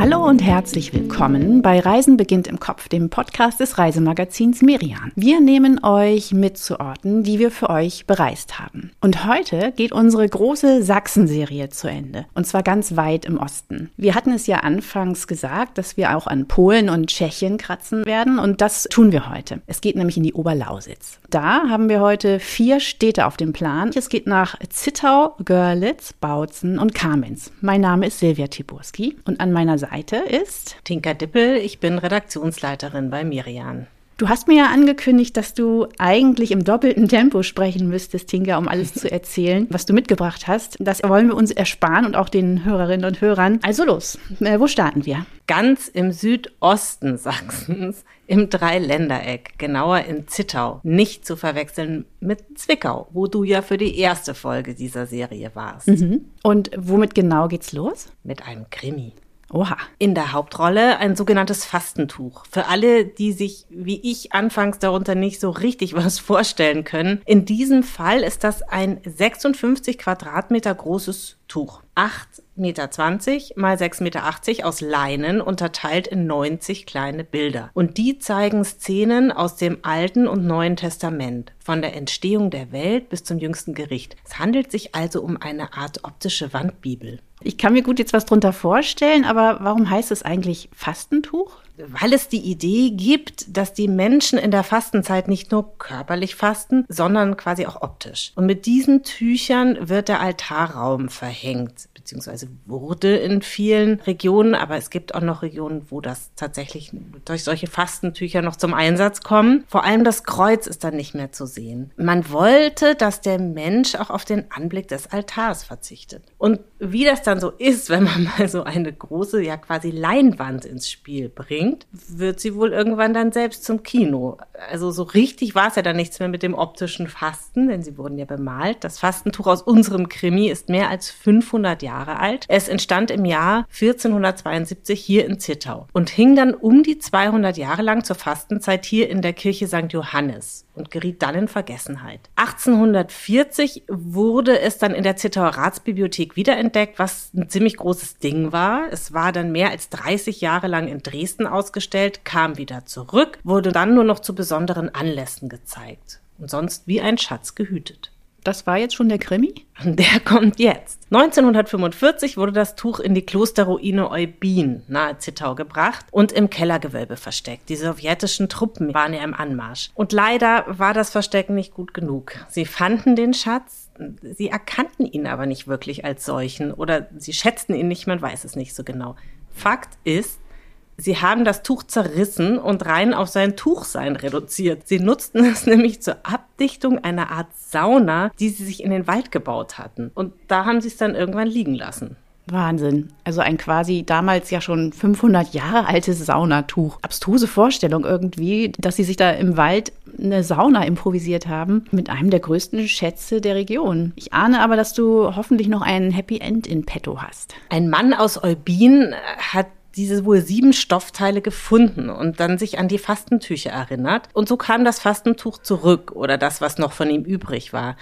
Hallo und herzlich willkommen bei Reisen beginnt im Kopf, dem Podcast des Reisemagazins Merian. Wir nehmen euch mit zu Orten, die wir für euch bereist haben. Und heute geht unsere große Sachsen-Serie zu Ende. Und zwar ganz weit im Osten. Wir hatten es ja anfangs gesagt, dass wir auch an Polen und Tschechien kratzen werden. Und das tun wir heute. Es geht nämlich in die Oberlausitz. Da haben wir heute vier Städte auf dem Plan. Es geht nach Zittau, Görlitz, Bautzen und Kamenz. Mein Name ist Silvia Tiburski und an meiner Seite Seite ist Tinka Dippel. Ich bin Redaktionsleiterin bei Mirian. Du hast mir ja angekündigt, dass du eigentlich im doppelten Tempo sprechen müsstest, Tinka, um alles zu erzählen, was du mitgebracht hast. Das wollen wir uns ersparen und auch den Hörerinnen und Hörern. Also los, äh, wo starten wir? Ganz im Südosten Sachsens, im Dreiländereck, genauer in Zittau. Nicht zu verwechseln mit Zwickau, wo du ja für die erste Folge dieser Serie warst. Mhm. Und womit genau geht's los? Mit einem Krimi. Oha. In der Hauptrolle ein sogenanntes Fastentuch. Für alle, die sich wie ich anfangs darunter nicht so richtig was vorstellen können. In diesem Fall ist das ein 56 Quadratmeter großes Tuch. 8,20 Meter mal 6,80 Meter aus Leinen, unterteilt in 90 kleine Bilder. Und die zeigen Szenen aus dem Alten und Neuen Testament, von der Entstehung der Welt bis zum jüngsten Gericht. Es handelt sich also um eine Art optische Wandbibel. Ich kann mir gut jetzt was drunter vorstellen, aber warum heißt es eigentlich Fastentuch? Weil es die Idee gibt, dass die Menschen in der Fastenzeit nicht nur körperlich fasten, sondern quasi auch optisch. Und mit diesen Tüchern wird der Altarraum verhängt beziehungsweise wurde in vielen Regionen, aber es gibt auch noch Regionen, wo das tatsächlich durch solche Fastentücher noch zum Einsatz kommen. Vor allem das Kreuz ist dann nicht mehr zu sehen. Man wollte, dass der Mensch auch auf den Anblick des Altars verzichtet. Und wie das dann so ist, wenn man mal so eine große, ja quasi Leinwand ins Spiel bringt, wird sie wohl irgendwann dann selbst zum Kino. Also so richtig war es ja dann nichts mehr mit dem optischen Fasten, denn sie wurden ja bemalt. Das Fastentuch aus unserem Krimi ist mehr als 500 Jahre Jahre alt. Es entstand im Jahr 1472 hier in Zittau und hing dann um die 200 Jahre lang zur Fastenzeit hier in der Kirche St. Johannes und geriet dann in Vergessenheit. 1840 wurde es dann in der Zittauer Ratsbibliothek wiederentdeckt, was ein ziemlich großes Ding war. Es war dann mehr als 30 Jahre lang in Dresden ausgestellt, kam wieder zurück, wurde dann nur noch zu besonderen Anlässen gezeigt und sonst wie ein Schatz gehütet. Das war jetzt schon der Krimi? Der kommt jetzt. 1945 wurde das Tuch in die Klosterruine Eubin nahe Zittau gebracht und im Kellergewölbe versteckt. Die sowjetischen Truppen waren ja im Anmarsch. Und leider war das Verstecken nicht gut genug. Sie fanden den Schatz, sie erkannten ihn aber nicht wirklich als solchen oder sie schätzten ihn nicht, man weiß es nicht so genau. Fakt ist, Sie haben das Tuch zerrissen und rein auf sein Tuchsein reduziert. Sie nutzten es nämlich zur Abdichtung einer Art Sauna, die sie sich in den Wald gebaut hatten. Und da haben sie es dann irgendwann liegen lassen. Wahnsinn. Also ein quasi damals ja schon 500 Jahre altes Saunatuch. Abstruse Vorstellung irgendwie, dass sie sich da im Wald eine Sauna improvisiert haben mit einem der größten Schätze der Region. Ich ahne aber, dass du hoffentlich noch ein Happy End in petto hast. Ein Mann aus Eubin hat diese wohl sieben Stoffteile gefunden und dann sich an die Fastentücher erinnert. Und so kam das Fastentuch zurück oder das, was noch von ihm übrig war.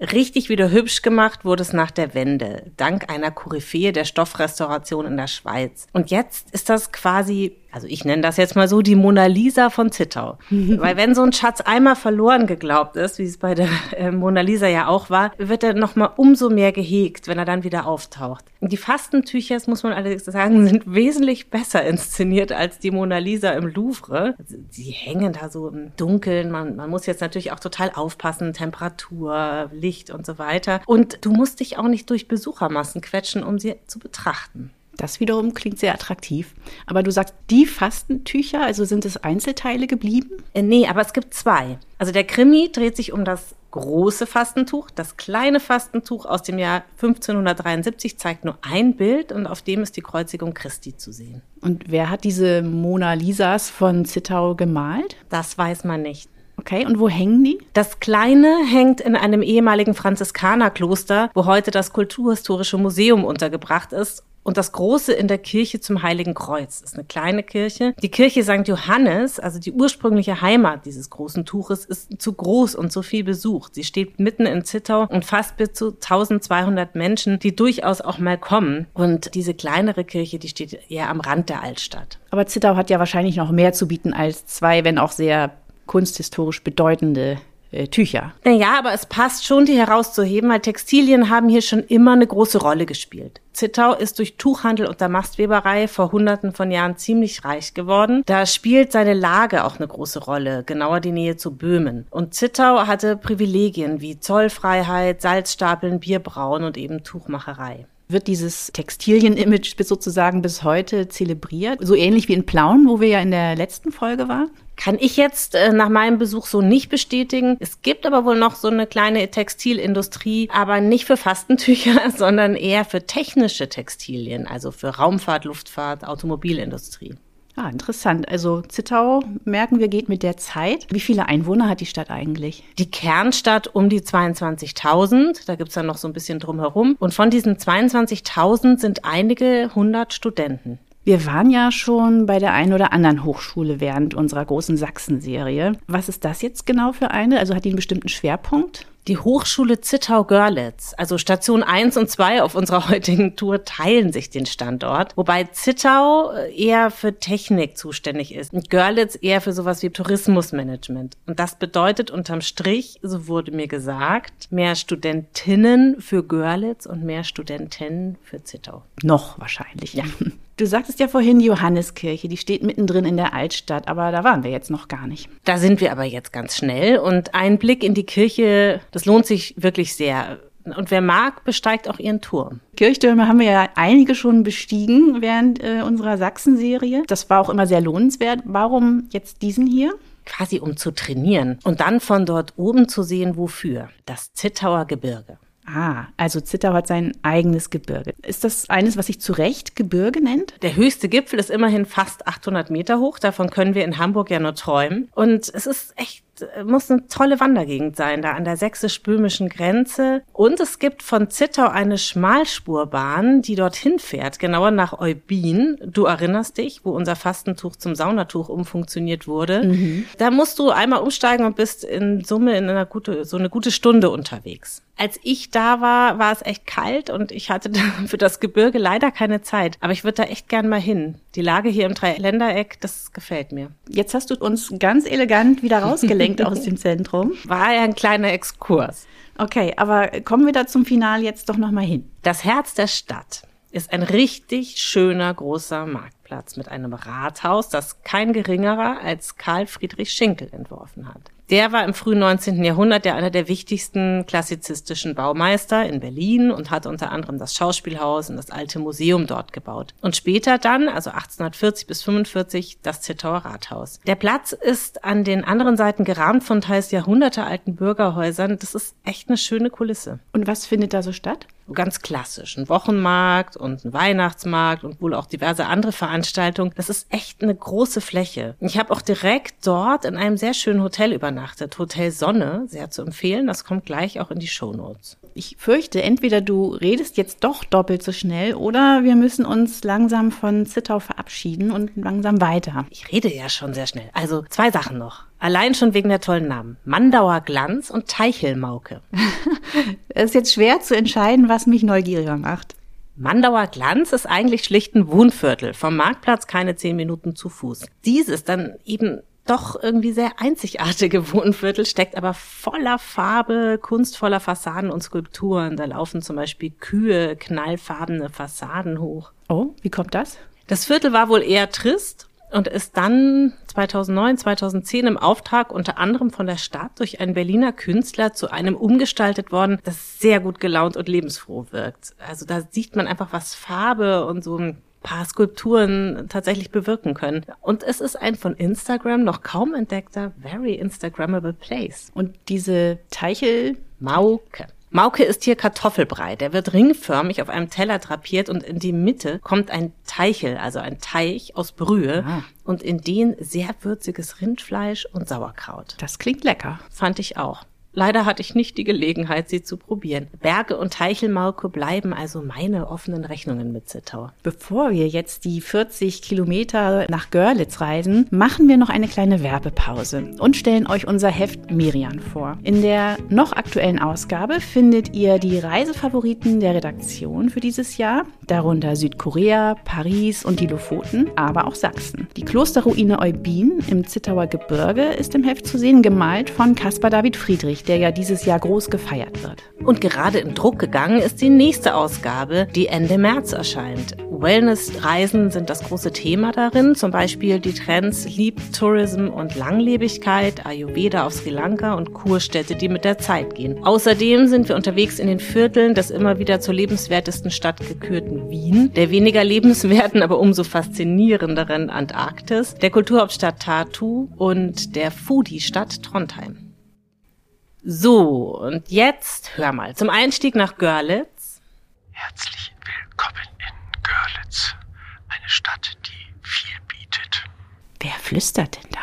Richtig wieder hübsch gemacht wurde es nach der Wende, dank einer Koryphäe der Stoffrestauration in der Schweiz. Und jetzt ist das quasi also ich nenne das jetzt mal so die Mona Lisa von Zittau. Weil wenn so ein Schatz einmal verloren geglaubt ist, wie es bei der äh, Mona Lisa ja auch war, wird er nochmal umso mehr gehegt, wenn er dann wieder auftaucht. Die Fastentücher, das muss man allerdings sagen, sind wesentlich besser inszeniert als die Mona Lisa im Louvre. Also die hängen da so im Dunkeln. Man, man muss jetzt natürlich auch total aufpassen, Temperatur, Licht und so weiter. Und du musst dich auch nicht durch Besuchermassen quetschen, um sie zu betrachten. Das wiederum klingt sehr attraktiv. Aber du sagst, die Fastentücher, also sind es Einzelteile geblieben? Äh, nee, aber es gibt zwei. Also der Krimi dreht sich um das große Fastentuch. Das kleine Fastentuch aus dem Jahr 1573 zeigt nur ein Bild und auf dem ist die Kreuzigung Christi zu sehen. Und wer hat diese Mona Lisas von Zittau gemalt? Das weiß man nicht. Okay, und wo hängen die? Das kleine hängt in einem ehemaligen Franziskanerkloster, wo heute das Kulturhistorische Museum untergebracht ist und das große in der Kirche zum Heiligen Kreuz. Ist eine kleine Kirche. Die Kirche St. Johannes, also die ursprüngliche Heimat dieses großen Tuches, ist zu groß und zu viel besucht. Sie steht mitten in Zittau und fast bis zu 1200 Menschen, die durchaus auch mal kommen. Und diese kleinere Kirche, die steht eher am Rand der Altstadt. Aber Zittau hat ja wahrscheinlich noch mehr zu bieten als zwei, wenn auch sehr kunsthistorisch bedeutende äh, Tücher. Naja, aber es passt schon, die herauszuheben, weil Textilien haben hier schon immer eine große Rolle gespielt. Zittau ist durch Tuchhandel und der Mastweberei vor hunderten von Jahren ziemlich reich geworden. Da spielt seine Lage auch eine große Rolle, genauer die Nähe zu Böhmen. Und Zittau hatte Privilegien wie Zollfreiheit, Salzstapeln, Bierbrauen und eben Tuchmacherei wird dieses Textilien-Image sozusagen bis heute zelebriert. So ähnlich wie in Plauen, wo wir ja in der letzten Folge waren. Kann ich jetzt äh, nach meinem Besuch so nicht bestätigen. Es gibt aber wohl noch so eine kleine Textilindustrie, aber nicht für Fastentücher, sondern eher für technische Textilien, also für Raumfahrt, Luftfahrt, Automobilindustrie. Ah, interessant. Also Zittau, merken wir, geht mit der Zeit. Wie viele Einwohner hat die Stadt eigentlich? Die Kernstadt um die 22.000. Da gibt's dann noch so ein bisschen drumherum. Und von diesen 22.000 sind einige hundert Studenten. Wir waren ja schon bei der einen oder anderen Hochschule während unserer großen Sachsen-Serie. Was ist das jetzt genau für eine? Also hat die einen bestimmten Schwerpunkt? Die Hochschule Zittau-Görlitz, also Station 1 und 2 auf unserer heutigen Tour, teilen sich den Standort, wobei Zittau eher für Technik zuständig ist und Görlitz eher für sowas wie Tourismusmanagement. Und das bedeutet unterm Strich, so wurde mir gesagt, mehr Studentinnen für Görlitz und mehr Studentinnen für Zittau. Noch wahrscheinlich. Ja. Du sagtest ja vorhin die Johanneskirche, die steht mittendrin in der Altstadt, aber da waren wir jetzt noch gar nicht. Da sind wir aber jetzt ganz schnell und ein Blick in die Kirche, das lohnt sich wirklich sehr. Und wer mag, besteigt auch ihren Turm. Kirchtürme haben wir ja einige schon bestiegen während äh, unserer Sachsen-Serie. Das war auch immer sehr lohnenswert. Warum jetzt diesen hier? Quasi um zu trainieren und dann von dort oben zu sehen, wofür. Das Zittauer Gebirge. Ah, also Zittau hat sein eigenes Gebirge. Ist das eines, was sich zu Recht Gebirge nennt? Der höchste Gipfel ist immerhin fast 800 Meter hoch. Davon können wir in Hamburg ja nur träumen. Und es ist echt muss eine tolle Wandergegend sein, da an der sächsisch-böhmischen Grenze. Und es gibt von Zittau eine Schmalspurbahn, die dorthin fährt, genauer nach Eubin. Du erinnerst dich, wo unser Fastentuch zum Saunatuch umfunktioniert wurde. Mhm. Da musst du einmal umsteigen und bist in Summe in einer gute, so eine gute Stunde unterwegs. Als ich da war, war es echt kalt und ich hatte für das Gebirge leider keine Zeit. Aber ich würde da echt gern mal hin. Die Lage hier im Dreiländereck, das gefällt mir. Jetzt hast du uns ganz elegant wieder rausgelenkt aus dem Zentrum. War ja ein kleiner Exkurs. Okay, aber kommen wir da zum Final jetzt doch nochmal hin. Das Herz der Stadt ist ein richtig schöner großer Marktplatz mit einem Rathaus, das kein geringerer als Karl Friedrich Schinkel entworfen hat. Der war im frühen 19. Jahrhundert ja einer der wichtigsten klassizistischen Baumeister in Berlin und hat unter anderem das Schauspielhaus und das alte Museum dort gebaut. Und später dann, also 1840 bis 45, das Zittauer Rathaus. Der Platz ist an den anderen Seiten gerahmt von teils jahrhundertealten Bürgerhäusern. Das ist echt eine schöne Kulisse. Und was findet da so statt? ganz klassisch. Ein Wochenmarkt und ein Weihnachtsmarkt und wohl auch diverse andere Veranstaltungen. Das ist echt eine große Fläche. Ich habe auch direkt dort in einem sehr schönen Hotel übernachtet. Hotel Sonne, sehr zu empfehlen. Das kommt gleich auch in die Shownotes. Ich fürchte, entweder du redest jetzt doch doppelt so schnell oder wir müssen uns langsam von Zittau verabschieden und langsam weiter. Ich rede ja schon sehr schnell. Also zwei Sachen noch. Allein schon wegen der tollen Namen. Mandauer Glanz und Teichelmauke. es ist jetzt schwer zu entscheiden, was mich neugieriger macht. Mandauer Glanz ist eigentlich schlicht ein Wohnviertel. Vom Marktplatz keine zehn Minuten zu Fuß. Dieses dann eben doch irgendwie sehr einzigartige Wohnviertel steckt aber voller Farbe, kunstvoller Fassaden und Skulpturen. Da laufen zum Beispiel Kühe, knallfarbene Fassaden hoch. Oh, wie kommt das? Das Viertel war wohl eher trist und ist dann 2009, 2010 im Auftrag unter anderem von der Stadt durch einen Berliner Künstler zu einem umgestaltet worden, das sehr gut gelaunt und lebensfroh wirkt. Also da sieht man einfach, was Farbe und so ein paar Skulpturen tatsächlich bewirken können. Und es ist ein von Instagram noch kaum entdeckter, very Instagrammable Place. Und diese Teichel Mauke. Mauke ist hier Kartoffelbrei. Der wird ringförmig auf einem Teller drapiert und in die Mitte kommt ein Teichel, also ein Teich aus Brühe ah. und in den sehr würziges Rindfleisch und Sauerkraut. Das klingt lecker. Fand ich auch. Leider hatte ich nicht die Gelegenheit, sie zu probieren. Berge und Teichelmauke bleiben also meine offenen Rechnungen mit Zittau. Bevor wir jetzt die 40 Kilometer nach Görlitz reisen, machen wir noch eine kleine Werbepause und stellen euch unser Heft Miriam vor. In der noch aktuellen Ausgabe findet ihr die Reisefavoriten der Redaktion für dieses Jahr, darunter Südkorea, Paris und die Lofoten, aber auch Sachsen. Die Klosterruine Eubin im Zittauer Gebirge ist im Heft zu sehen, gemalt von Caspar David Friedrich der ja dieses Jahr groß gefeiert wird. Und gerade in Druck gegangen ist die nächste Ausgabe, die Ende März erscheint. Wellness-Reisen sind das große Thema darin, zum Beispiel die Trends Leap Tourism und Langlebigkeit, Ayurveda auf Sri Lanka und Kurstädte, die mit der Zeit gehen. Außerdem sind wir unterwegs in den Vierteln des immer wieder zur lebenswertesten Stadt gekürten Wien, der weniger lebenswerten, aber umso faszinierenderen Antarktis, der Kulturhauptstadt Tartu und der Foodie-Stadt Trondheim. So, und jetzt hör mal, zum Einstieg nach Görlitz. Herzlich willkommen in Görlitz, eine Stadt, die viel bietet. Wer flüstert denn da?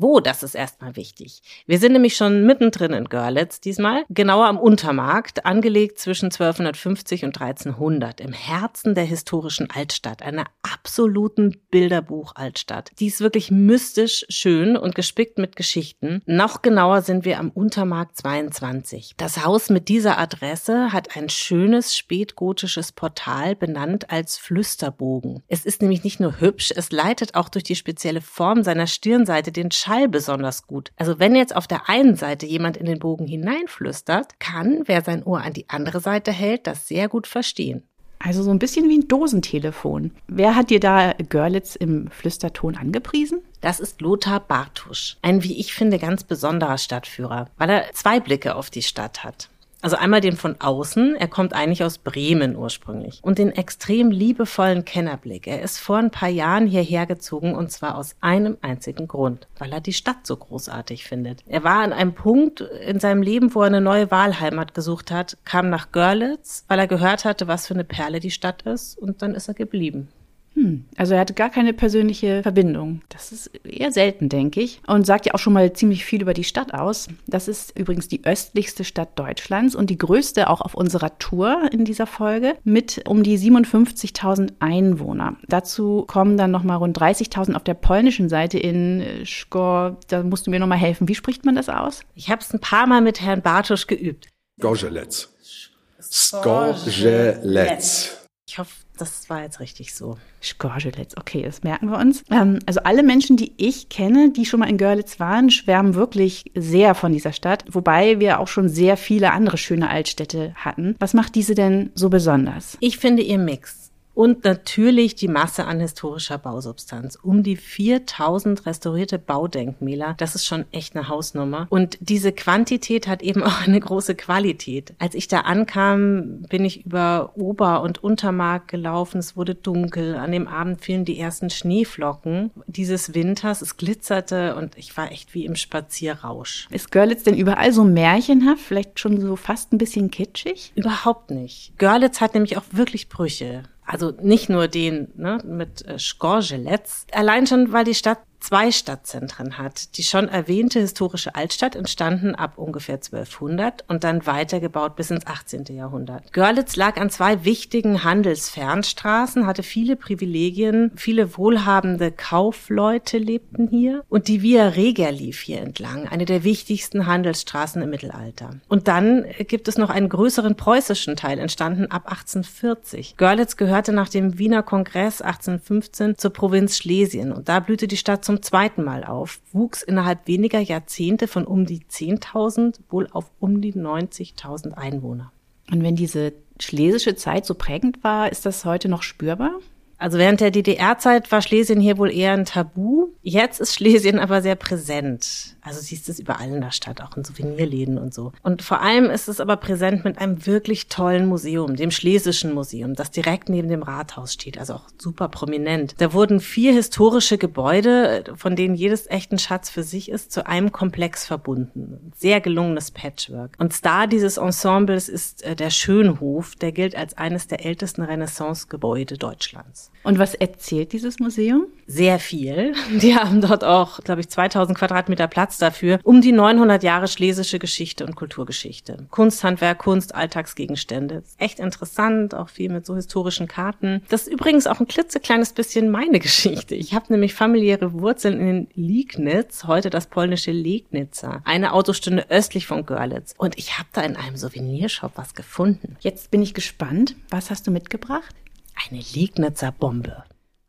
Wo, das ist erstmal wichtig. Wir sind nämlich schon mittendrin in Görlitz diesmal, genauer am Untermarkt, angelegt zwischen 1250 und 1300, im Herzen der historischen Altstadt, einer absoluten Bilderbuch-Altstadt. Die ist wirklich mystisch schön und gespickt mit Geschichten. Noch genauer sind wir am Untermarkt 22. Das Haus mit dieser Adresse hat ein schönes spätgotisches Portal benannt als Flüsterbogen. Es ist nämlich nicht nur hübsch, es leitet auch durch die spezielle Form seiner Stirnseite den Schall besonders gut. Also wenn jetzt auf der einen Seite jemand in den Bogen hineinflüstert, kann, wer sein Ohr an die andere Seite hält, das sehr gut verstehen. Also so ein bisschen wie ein Dosentelefon. Wer hat dir da Görlitz im Flüsterton angepriesen? Das ist Lothar Bartusch. Ein, wie ich finde, ganz besonderer Stadtführer, weil er zwei Blicke auf die Stadt hat. Also einmal den von außen, er kommt eigentlich aus Bremen ursprünglich. Und den extrem liebevollen Kennerblick. Er ist vor ein paar Jahren hierher gezogen und zwar aus einem einzigen Grund, weil er die Stadt so großartig findet. Er war an einem Punkt in seinem Leben, wo er eine neue Wahlheimat gesucht hat, kam nach Görlitz, weil er gehört hatte, was für eine Perle die Stadt ist und dann ist er geblieben. Hm, also er hatte gar keine persönliche Verbindung. Das ist eher selten, denke ich. Und sagt ja auch schon mal ziemlich viel über die Stadt aus. Das ist übrigens die östlichste Stadt Deutschlands und die größte auch auf unserer Tour in dieser Folge mit um die 57.000 Einwohner. Dazu kommen dann noch mal rund 30.000 auf der polnischen Seite in Skor. Da musst du mir noch mal helfen. Wie spricht man das aus? Ich habe es ein paar Mal mit Herrn Bartusch geübt. Gorzelec. Skorzelec. Ich hoffe, das war jetzt richtig so. Skorzelitz, okay, das merken wir uns. Ähm, also alle Menschen, die ich kenne, die schon mal in Görlitz waren, schwärmen wirklich sehr von dieser Stadt, wobei wir auch schon sehr viele andere schöne Altstädte hatten. Was macht diese denn so besonders? Ich finde ihr Mix. Und natürlich die Masse an historischer Bausubstanz. Um die 4000 restaurierte Baudenkmäler. Das ist schon echt eine Hausnummer. Und diese Quantität hat eben auch eine große Qualität. Als ich da ankam, bin ich über Ober- und Untermark gelaufen. Es wurde dunkel. An dem Abend fielen die ersten Schneeflocken dieses Winters. Es glitzerte und ich war echt wie im Spazierrausch. Ist Görlitz denn überall so märchenhaft? Vielleicht schon so fast ein bisschen kitschig? Überhaupt nicht. Görlitz hat nämlich auch wirklich Brüche. Also nicht nur den ne, mit äh, Skorzelec. Allein schon, weil die Stadt zwei Stadtzentren hat. Die schon erwähnte historische Altstadt entstanden ab ungefähr 1200 und dann weitergebaut bis ins 18. Jahrhundert. Görlitz lag an zwei wichtigen Handelsfernstraßen, hatte viele Privilegien, viele wohlhabende Kaufleute lebten hier und die Via Regia lief hier entlang, eine der wichtigsten Handelsstraßen im Mittelalter. Und dann gibt es noch einen größeren preußischen Teil, entstanden ab 1840. Görlitz gehörte nach dem Wiener Kongress 1815 zur Provinz Schlesien und da blühte die Stadt zum zweiten Mal auf, wuchs innerhalb weniger Jahrzehnte von um die 10.000 wohl auf um die 90.000 Einwohner. Und wenn diese schlesische Zeit so prägend war, ist das heute noch spürbar? Also während der DDR-Zeit war Schlesien hier wohl eher ein Tabu. Jetzt ist Schlesien aber sehr präsent. Also siehst du es überall in der Stadt, auch in Souvenirläden und so. Und vor allem ist es aber präsent mit einem wirklich tollen Museum, dem Schlesischen Museum, das direkt neben dem Rathaus steht, also auch super prominent. Da wurden vier historische Gebäude, von denen jedes echten Schatz für sich ist, zu einem Komplex verbunden. Sehr gelungenes Patchwork. Und Star dieses Ensembles ist äh, der Schönhof, der gilt als eines der ältesten Renaissance-Gebäude Deutschlands. Und was erzählt dieses Museum? Sehr viel. Die haben dort auch, glaube ich, 2000 Quadratmeter Platz dafür, um die 900 Jahre schlesische Geschichte und Kulturgeschichte. Kunsthandwerk, Kunst, Alltagsgegenstände. Echt interessant, auch viel mit so historischen Karten. Das ist übrigens auch ein klitzekleines bisschen meine Geschichte. Ich habe nämlich familiäre Wurzeln in Liegnitz, heute das polnische Legnitzer, eine Autostunde östlich von Görlitz. Und ich habe da in einem Souvenirshop was gefunden. Jetzt bin ich gespannt. Was hast du mitgebracht? Eine Liegnitzer Bombe.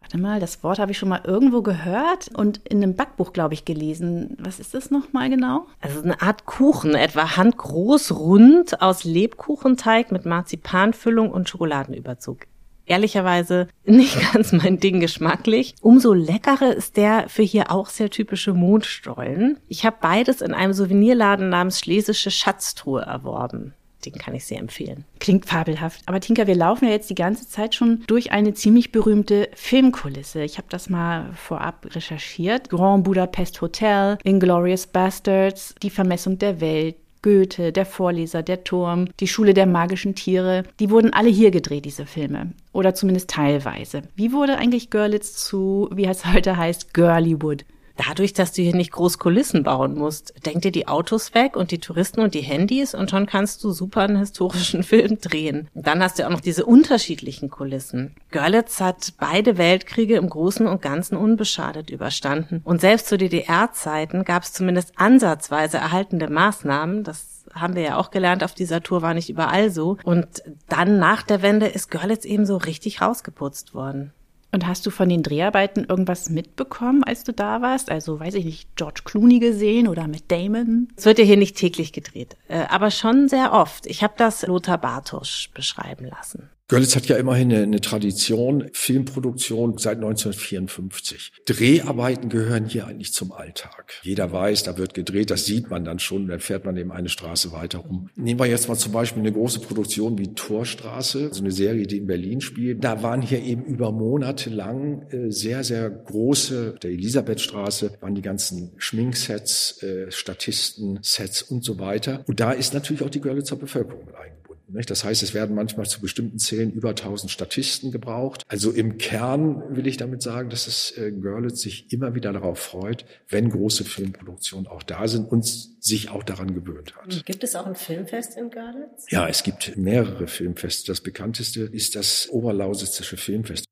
Warte mal, das Wort habe ich schon mal irgendwo gehört und in einem Backbuch, glaube ich, gelesen. Was ist das nochmal genau? Also eine Art Kuchen, etwa handgroß, rund, aus Lebkuchenteig mit Marzipanfüllung und Schokoladenüberzug. Ehrlicherweise nicht ganz mein Ding geschmacklich. Umso leckerer ist der für hier auch sehr typische Mondstollen. Ich habe beides in einem Souvenirladen namens Schlesische Schatztruhe erworben. Den kann ich sehr empfehlen. Klingt fabelhaft. Aber Tinka, wir laufen ja jetzt die ganze Zeit schon durch eine ziemlich berühmte Filmkulisse. Ich habe das mal vorab recherchiert. Grand Budapest Hotel, Inglorious Bastards, Die Vermessung der Welt, Goethe, der Vorleser, der Turm, die Schule der magischen Tiere, die wurden alle hier gedreht, diese Filme. Oder zumindest teilweise. Wie wurde eigentlich Görlitz zu, wie es heute heißt, Girlywood? Dadurch, dass du hier nicht groß Kulissen bauen musst, denk dir die Autos weg und die Touristen und die Handys und schon kannst du super einen historischen Film drehen. Und dann hast du auch noch diese unterschiedlichen Kulissen. Görlitz hat beide Weltkriege im Großen und Ganzen unbeschadet überstanden. Und selbst zu DDR-Zeiten gab es zumindest ansatzweise erhaltende Maßnahmen. Das haben wir ja auch gelernt, auf dieser Tour war nicht überall so. Und dann nach der Wende ist Görlitz eben so richtig rausgeputzt worden. Und hast du von den Dreharbeiten irgendwas mitbekommen, als du da warst? Also, weiß ich nicht, George Clooney gesehen oder mit Damon? Es wird ja hier nicht täglich gedreht, äh, aber schon sehr oft. Ich habe das Lothar Bartosch beschreiben lassen. Görlitz hat ja immerhin eine, eine, Tradition, Filmproduktion seit 1954. Dreharbeiten gehören hier eigentlich zum Alltag. Jeder weiß, da wird gedreht, das sieht man dann schon, dann fährt man eben eine Straße weiter rum. Nehmen wir jetzt mal zum Beispiel eine große Produktion wie Torstraße, so eine Serie, die in Berlin spielt. Da waren hier eben über Monate lang äh, sehr, sehr große, der Elisabethstraße, waren die ganzen Schminksets, äh, Statisten, Sets und so weiter. Und da ist natürlich auch die Görlitzer Bevölkerung mit eingebunden. Das heißt, es werden manchmal zu bestimmten Zählen über 1000 Statisten gebraucht. Also im Kern will ich damit sagen, dass es äh, Görlitz sich immer wieder darauf freut, wenn große Filmproduktionen auch da sind und sich auch daran gewöhnt hat. Gibt es auch ein Filmfest in Görlitz? Ja, es gibt mehrere Filmfeste. Das bekannteste ist das Oberlausitzische Filmfest.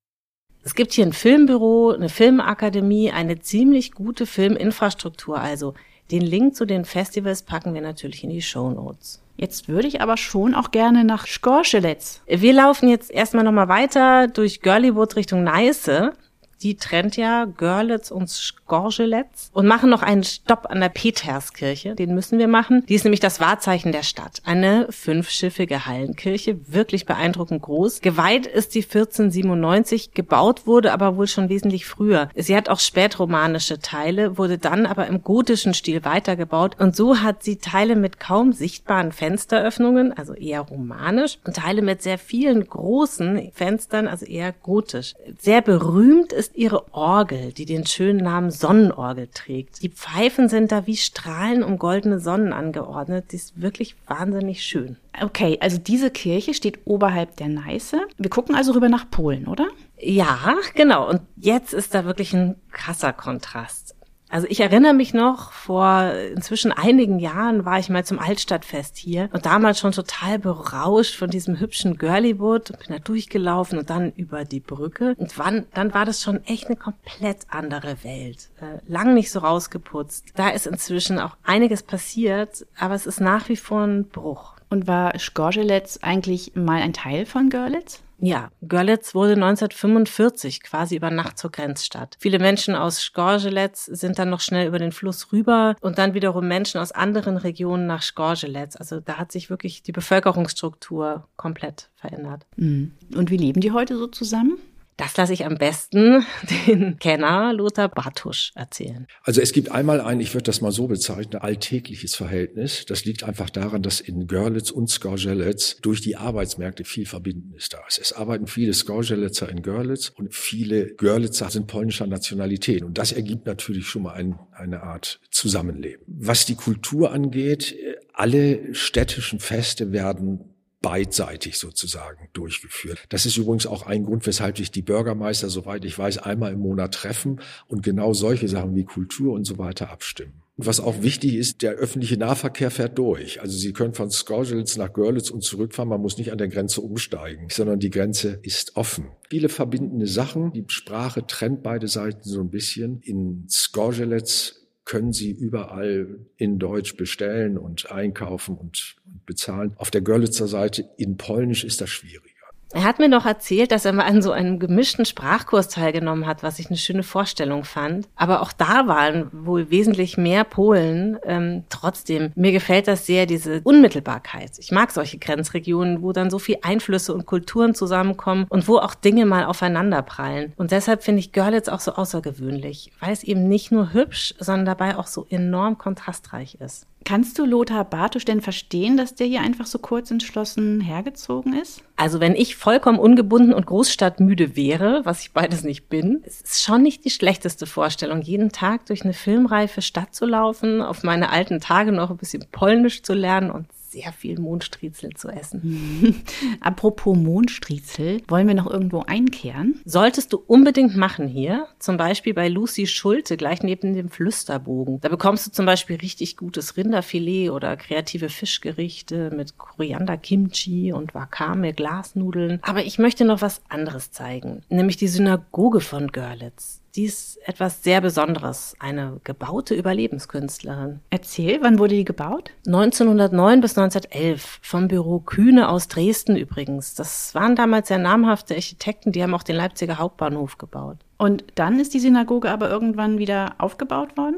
Es gibt hier ein Filmbüro, eine Filmakademie, eine ziemlich gute Filminfrastruktur. Also den Link zu den Festivals packen wir natürlich in die Show Notes. Jetzt würde ich aber schon auch gerne nach Skorschelitz. Wir laufen jetzt erstmal nochmal weiter durch Görliwood Richtung Neiße die trennt ja Görlitz und Skorzelitz und machen noch einen Stopp an der Peterskirche. Den müssen wir machen. Die ist nämlich das Wahrzeichen der Stadt. Eine fünfschiffige Hallenkirche, wirklich beeindruckend groß. Geweiht ist die 1497, gebaut wurde aber wohl schon wesentlich früher. Sie hat auch spätromanische Teile, wurde dann aber im gotischen Stil weitergebaut und so hat sie Teile mit kaum sichtbaren Fensteröffnungen, also eher romanisch, und Teile mit sehr vielen großen Fenstern, also eher gotisch. Sehr berühmt ist ist ihre Orgel, die den schönen Namen Sonnenorgel trägt. Die Pfeifen sind da wie Strahlen um goldene Sonnen angeordnet. Die ist wirklich wahnsinnig schön. Okay, also diese Kirche steht oberhalb der Neiße. Wir gucken also rüber nach Polen, oder? Ja, genau. Und jetzt ist da wirklich ein krasser Kontrast. Also ich erinnere mich noch, vor inzwischen einigen Jahren war ich mal zum Altstadtfest hier und damals schon total berauscht von diesem hübschen Girlywood und bin da durchgelaufen und dann über die Brücke. Und wann, dann war das schon echt eine komplett andere Welt. Äh, lang nicht so rausgeputzt. Da ist inzwischen auch einiges passiert, aber es ist nach wie vor ein Bruch. Und war Skorzelec eigentlich mal ein Teil von Görlitz? Ja, Görlitz wurde 1945 quasi über Nacht zur Grenzstadt. Viele Menschen aus Skorzelec sind dann noch schnell über den Fluss rüber und dann wiederum Menschen aus anderen Regionen nach Skorzelec. Also da hat sich wirklich die Bevölkerungsstruktur komplett verändert. Mhm. Und wie leben die heute so zusammen? Das lasse ich am besten den Kenner Lothar Bartusch erzählen. Also es gibt einmal ein, ich würde das mal so bezeichnen, alltägliches Verhältnis. Das liegt einfach daran, dass in Görlitz und Skorzelec durch die Arbeitsmärkte viel Verbindendes da ist. Es arbeiten viele Skorzelitzer in Görlitz und viele Görlitzer sind polnischer Nationalität. Und das ergibt natürlich schon mal ein, eine Art Zusammenleben. Was die Kultur angeht, alle städtischen Feste werden beidseitig sozusagen durchgeführt. Das ist übrigens auch ein Grund, weshalb sich die Bürgermeister, soweit ich weiß, einmal im Monat treffen und genau solche Sachen wie Kultur und so weiter abstimmen. Und was auch wichtig ist, der öffentliche Nahverkehr fährt durch. Also Sie können von Skorzelitz nach Görlitz und zurückfahren. Man muss nicht an der Grenze umsteigen, sondern die Grenze ist offen. Viele verbindende Sachen. Die Sprache trennt beide Seiten so ein bisschen. In Skorzelitz können Sie überall in Deutsch bestellen und einkaufen und, bezahlen. Auf der Görlitzer Seite in Polnisch ist das schwierig. Er hat mir noch erzählt, dass er mal an so einem gemischten Sprachkurs teilgenommen hat, was ich eine schöne Vorstellung fand. Aber auch da waren wohl wesentlich mehr Polen. Ähm, trotzdem, mir gefällt das sehr, diese Unmittelbarkeit. Ich mag solche Grenzregionen, wo dann so viel Einflüsse und Kulturen zusammenkommen und wo auch Dinge mal aufeinanderprallen. Und deshalb finde ich Görlitz auch so außergewöhnlich, weil es eben nicht nur hübsch, sondern dabei auch so enorm kontrastreich ist. Kannst du Lothar Bartusch denn verstehen, dass der hier einfach so kurz entschlossen hergezogen ist? Also wenn ich vollkommen ungebunden und großstadtmüde wäre, was ich beides nicht bin, es ist schon nicht die schlechteste Vorstellung, jeden Tag durch eine filmreife Stadt zu laufen, auf meine alten Tage noch ein bisschen Polnisch zu lernen und sehr viel Mondstriezel zu essen. Apropos Mondstriezel, wollen wir noch irgendwo einkehren? Solltest du unbedingt machen hier, zum Beispiel bei Lucy Schulte, gleich neben dem Flüsterbogen. Da bekommst du zum Beispiel richtig gutes Rinderfilet oder kreative Fischgerichte mit Koriander Kimchi und Wakame Glasnudeln. Aber ich möchte noch was anderes zeigen, nämlich die Synagoge von Görlitz dies etwas sehr Besonderes, eine gebaute Überlebenskünstlerin. Erzähl, wann wurde die gebaut? 1909 bis 1911 vom Büro Kühne aus Dresden übrigens. Das waren damals sehr namhafte Architekten, die haben auch den Leipziger Hauptbahnhof gebaut. Und dann ist die Synagoge aber irgendwann wieder aufgebaut worden?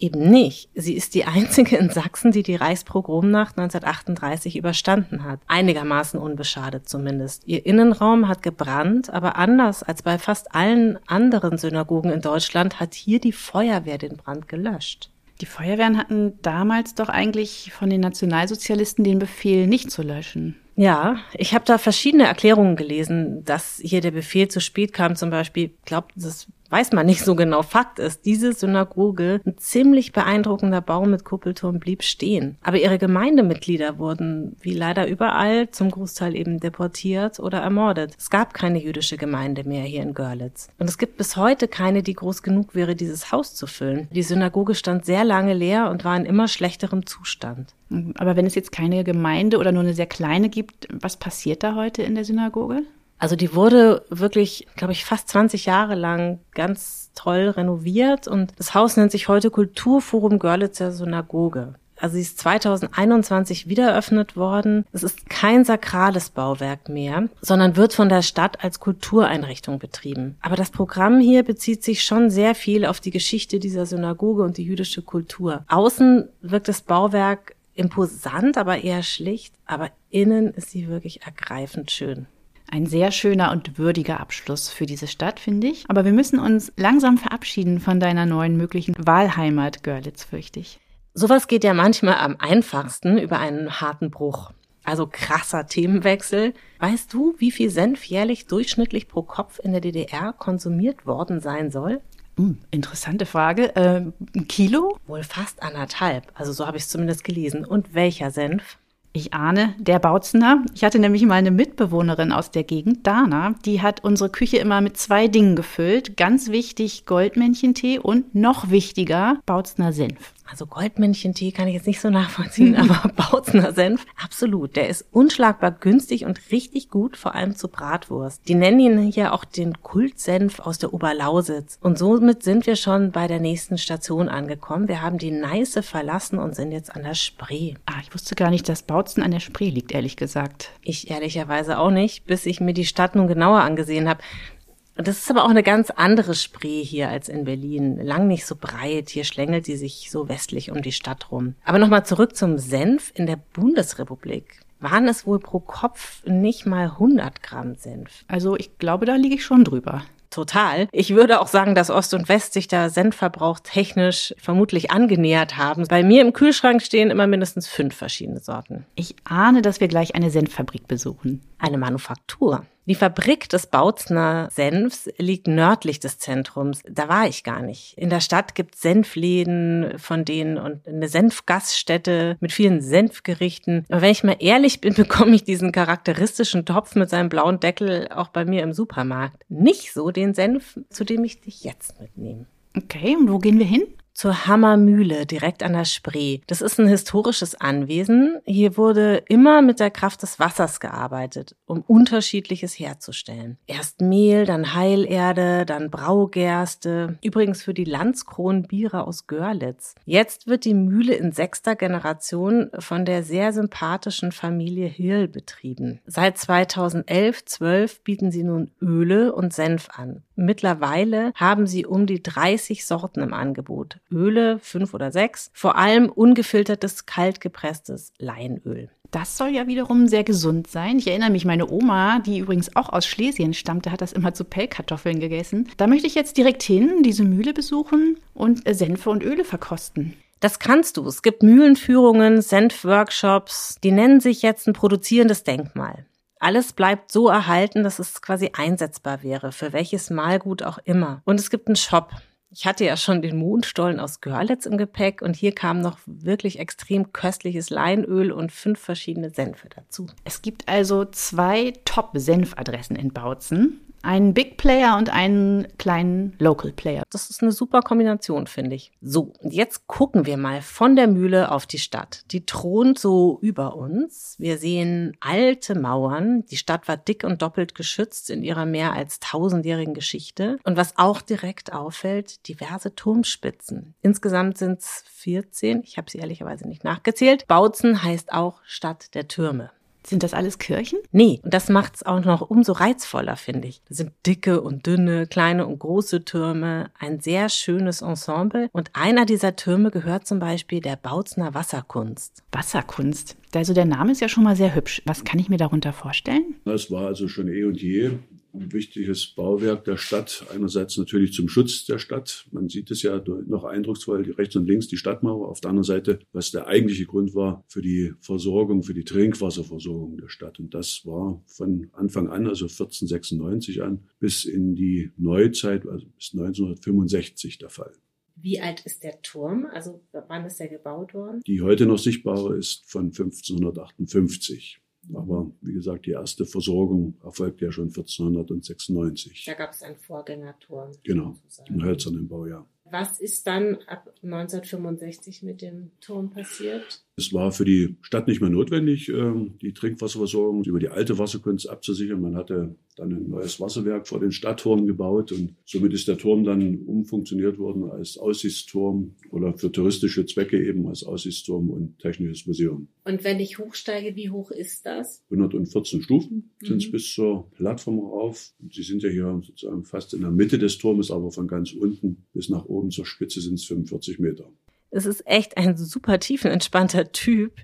Eben nicht. Sie ist die einzige in Sachsen, die die Reichspogromnacht 1938 überstanden hat. Einigermaßen unbeschadet zumindest. Ihr Innenraum hat gebrannt, aber anders als bei fast allen anderen Synagogen in Deutschland hat hier die Feuerwehr den Brand gelöscht. Die Feuerwehren hatten damals doch eigentlich von den Nationalsozialisten den Befehl, nicht zu löschen. Ja, ich habe da verschiedene Erklärungen gelesen, dass hier der Befehl zu spät kam. Zum Beispiel, glaubt, das weiß man nicht so genau. Fakt ist, diese Synagoge, ein ziemlich beeindruckender Bau mit Kuppelturm, blieb stehen. Aber ihre Gemeindemitglieder wurden, wie leider überall, zum Großteil eben deportiert oder ermordet. Es gab keine jüdische Gemeinde mehr hier in Görlitz. Und es gibt bis heute keine, die groß genug wäre, dieses Haus zu füllen. Die Synagoge stand sehr lange leer und war in immer schlechterem Zustand. Aber wenn es jetzt keine Gemeinde oder nur eine sehr kleine gibt, was passiert da heute in der Synagoge? Also die wurde wirklich, glaube ich, fast 20 Jahre lang ganz toll renoviert und das Haus nennt sich heute Kulturforum Görlitzer Synagoge. Also sie ist 2021 wieder eröffnet worden. Es ist kein sakrales Bauwerk mehr, sondern wird von der Stadt als Kultureinrichtung betrieben. Aber das Programm hier bezieht sich schon sehr viel auf die Geschichte dieser Synagoge und die jüdische Kultur. Außen wirkt das Bauwerk imposant, aber eher schlicht. Aber innen ist sie wirklich ergreifend schön. Ein sehr schöner und würdiger Abschluss für diese Stadt, finde ich. Aber wir müssen uns langsam verabschieden von deiner neuen möglichen Wahlheimat Görlitz, fürchte ich. Sowas geht ja manchmal am einfachsten über einen harten Bruch. Also krasser Themenwechsel. Weißt du, wie viel Senf jährlich durchschnittlich pro Kopf in der DDR konsumiert worden sein soll? Hm, interessante Frage. Äh, ein Kilo? Wohl fast anderthalb. Also so habe ich es zumindest gelesen. Und welcher Senf? Ich ahne, der Bautzener. Ich hatte nämlich mal eine Mitbewohnerin aus der Gegend, Dana, die hat unsere Küche immer mit zwei Dingen gefüllt. Ganz wichtig Goldmännchentee und noch wichtiger Bautzener Senf. Also Goldmännchentee kann ich jetzt nicht so nachvollziehen, aber Bautzner Senf, absolut. Der ist unschlagbar günstig und richtig gut, vor allem zu Bratwurst. Die nennen ihn hier auch den Kultsenf aus der Oberlausitz. Und somit sind wir schon bei der nächsten Station angekommen. Wir haben die Neiße verlassen und sind jetzt an der Spree. Ah, ich wusste gar nicht, dass Bautzen an der Spree liegt, ehrlich gesagt. Ich ehrlicherweise auch nicht, bis ich mir die Stadt nun genauer angesehen habe. Und das ist aber auch eine ganz andere Spree hier als in Berlin. Lang nicht so breit. Hier schlängelt sie sich so westlich um die Stadt rum. Aber nochmal zurück zum Senf in der Bundesrepublik. Waren es wohl pro Kopf nicht mal 100 Gramm Senf? Also ich glaube, da liege ich schon drüber. Total. Ich würde auch sagen, dass Ost und West sich da Senfverbrauch technisch vermutlich angenähert haben. Bei mir im Kühlschrank stehen immer mindestens fünf verschiedene Sorten. Ich ahne, dass wir gleich eine Senffabrik besuchen. Eine Manufaktur. Die Fabrik des Bautzner Senfs liegt nördlich des Zentrums. Da war ich gar nicht. In der Stadt gibt es Senfläden von denen und eine Senfgaststätte mit vielen Senfgerichten. Aber wenn ich mal ehrlich bin, bekomme ich diesen charakteristischen Topf mit seinem blauen Deckel auch bei mir im Supermarkt. Nicht so den Senf, zu dem ich dich jetzt mitnehme. Okay, und wo gehen wir hin? Zur Hammermühle direkt an der Spree. Das ist ein historisches Anwesen. Hier wurde immer mit der Kraft des Wassers gearbeitet, um unterschiedliches herzustellen. Erst Mehl, dann Heilerde, dann Braugerste. Übrigens für die Landskronen Biere aus Görlitz. Jetzt wird die Mühle in sechster Generation von der sehr sympathischen Familie Hill betrieben. Seit 2011-12 bieten sie nun Öle und Senf an. Mittlerweile haben sie um die 30 Sorten im Angebot. Öle, fünf oder sechs, vor allem ungefiltertes, kaltgepresstes Leinöl. Das soll ja wiederum sehr gesund sein. Ich erinnere mich, meine Oma, die übrigens auch aus Schlesien stammte, hat das immer zu Pellkartoffeln gegessen. Da möchte ich jetzt direkt hin, diese Mühle besuchen und äh, Senfe und Öle verkosten. Das kannst du. Es gibt Mühlenführungen, Senfworkshops. Die nennen sich jetzt ein produzierendes Denkmal. Alles bleibt so erhalten, dass es quasi einsetzbar wäre, für welches Malgut auch immer. Und es gibt einen Shop. Ich hatte ja schon den Mondstollen aus Görlitz im Gepäck und hier kam noch wirklich extrem köstliches Leinöl und fünf verschiedene Senfe dazu. Es gibt also zwei Top-Senfadressen in Bautzen einen Big Player und einen kleinen Local Player. Das ist eine super Kombination, finde ich. So, und jetzt gucken wir mal von der Mühle auf die Stadt. Die thront so über uns. Wir sehen alte Mauern. Die Stadt war dick und doppelt geschützt in ihrer mehr als tausendjährigen Geschichte. Und was auch direkt auffällt, diverse Turmspitzen. Insgesamt sind es 14. Ich habe sie ehrlicherweise nicht nachgezählt. Bautzen heißt auch Stadt der Türme. Sind das alles Kirchen? Nee, und das macht es auch noch umso reizvoller, finde ich. Das sind dicke und dünne, kleine und große Türme, ein sehr schönes Ensemble. Und einer dieser Türme gehört zum Beispiel der Bautzner Wasserkunst. Wasserkunst. Also der Name ist ja schon mal sehr hübsch. Was kann ich mir darunter vorstellen? Das war also schon eh und je ein wichtiges Bauwerk der Stadt. Einerseits natürlich zum Schutz der Stadt. Man sieht es ja noch eindrucksvoll, die rechts und links die Stadtmauer. Auf der anderen Seite, was der eigentliche Grund war für die Versorgung, für die Trinkwasserversorgung der Stadt. Und das war von Anfang an, also 1496 an, bis in die Neuzeit, also bis 1965 der Fall. Wie alt ist der Turm? Also wann ist er gebaut worden? Die heute noch sichtbare ist von 1558. Aber wie gesagt, die erste Versorgung erfolgte ja schon 1496. Da gab es einen Vorgängerturm. Genau, im hölzernen Baujahr. Was ist dann ab 1965 mit dem Turm passiert? Es war für die Stadt nicht mehr notwendig, ähm, die Trinkwasserversorgung über die alte Wasserkunst abzusichern. Man hatte dann ein neues Wasserwerk vor den Stadttoren gebaut und somit ist der Turm dann umfunktioniert worden als Aussichtsturm oder für touristische Zwecke eben als Aussichtsturm und technisches Museum. Und wenn ich hochsteige, wie hoch ist das? 114 Stufen sind es mhm. bis zur Plattform rauf. Sie sind ja hier sozusagen fast in der Mitte des Turmes, aber von ganz unten bis nach oben zur Spitze sind es 45 Meter. Es ist echt ein super tiefenentspannter Typ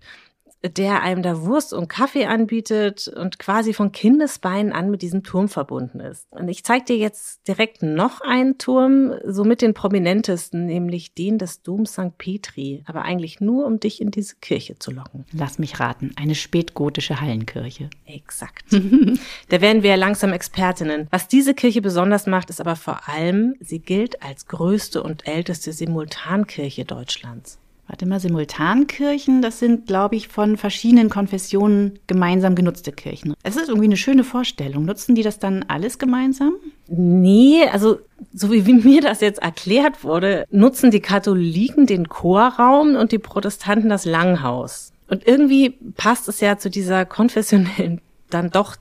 der einem da Wurst und Kaffee anbietet und quasi von Kindesbeinen an mit diesem Turm verbunden ist. Und ich zeige dir jetzt direkt noch einen Turm, so mit den prominentesten, nämlich den des Doms St. Petri, aber eigentlich nur, um dich in diese Kirche zu locken. Lass mich raten, eine spätgotische Hallenkirche. Exakt. da werden wir langsam Expertinnen. Was diese Kirche besonders macht, ist aber vor allem, sie gilt als größte und älteste Simultankirche Deutschlands. Warte mal, Simultankirchen, das sind, glaube ich, von verschiedenen Konfessionen gemeinsam genutzte Kirchen. Es ist irgendwie eine schöne Vorstellung. Nutzen die das dann alles gemeinsam? Nee, also so wie mir das jetzt erklärt wurde, nutzen die Katholiken den Chorraum und die Protestanten das Langhaus. Und irgendwie passt es ja zu dieser konfessionellen dann doch